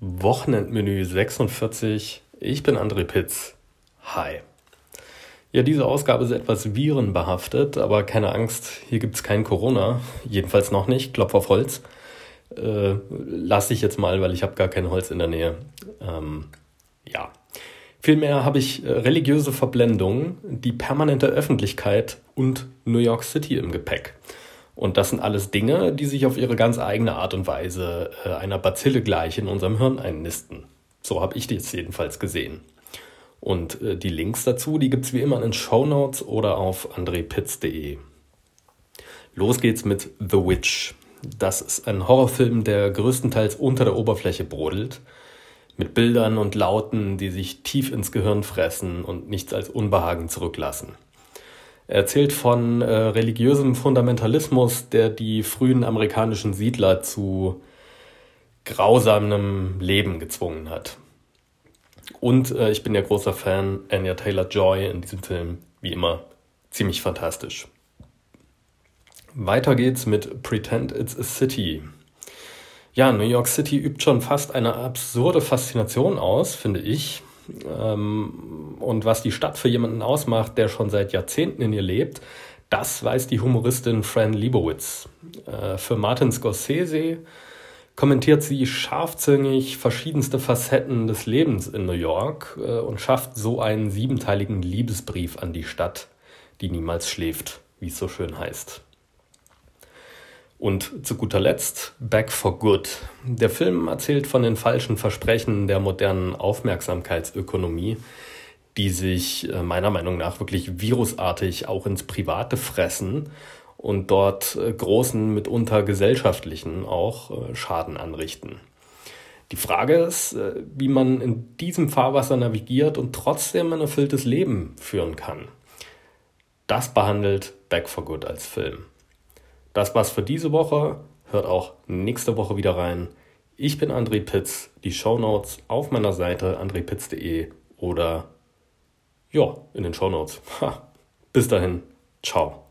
Wochenendmenü 46. Ich bin André Pitz. Hi. Ja, diese Ausgabe ist etwas virenbehaftet, aber keine Angst, hier gibt es kein Corona. Jedenfalls noch nicht. Klopf auf Holz. Äh, lass ich jetzt mal, weil ich habe gar kein Holz in der Nähe. Ähm, ja. Vielmehr habe ich äh, religiöse Verblendung, die permanente Öffentlichkeit und New York City im Gepäck. Und das sind alles Dinge, die sich auf ihre ganz eigene Art und Weise äh, einer Bazille gleich in unserem Hirn einnisten. So habe ich das jedenfalls gesehen. Und äh, die Links dazu, die gibt es wie immer in den Show Notes oder auf andrepitz.de. Los geht's mit The Witch. Das ist ein Horrorfilm, der größtenteils unter der Oberfläche brodelt, mit Bildern und Lauten, die sich tief ins Gehirn fressen und nichts als Unbehagen zurücklassen. Er erzählt von äh, religiösem Fundamentalismus, der die frühen amerikanischen Siedler zu grausamem Leben gezwungen hat. Und äh, ich bin ja großer Fan Anya Taylor Joy in diesem Film, wie immer, ziemlich fantastisch. Weiter geht's mit Pretend It's a City. Ja, New York City übt schon fast eine absurde Faszination aus, finde ich. Ähm, und was die Stadt für jemanden ausmacht, der schon seit Jahrzehnten in ihr lebt, das weiß die Humoristin Fran Lebowitz. Äh, für Martin Scorsese kommentiert sie scharfzüngig verschiedenste Facetten des Lebens in New York äh, und schafft so einen siebenteiligen Liebesbrief an die Stadt, die niemals schläft, wie es so schön heißt. Und zu guter Letzt Back for Good. Der Film erzählt von den falschen Versprechen der modernen Aufmerksamkeitsökonomie, die sich äh, meiner Meinung nach wirklich virusartig auch ins Private fressen und dort äh, großen, mitunter gesellschaftlichen auch äh, Schaden anrichten. Die Frage ist, wie man in diesem Fahrwasser navigiert und trotzdem ein erfülltes Leben führen kann. Das behandelt Back for Good als Film. Das war's für diese Woche. Hört auch nächste Woche wieder rein. Ich bin André Pitz. Die Show Notes auf meiner Seite andrepitz.de oder ja, in den Show Notes. Bis dahin. Ciao.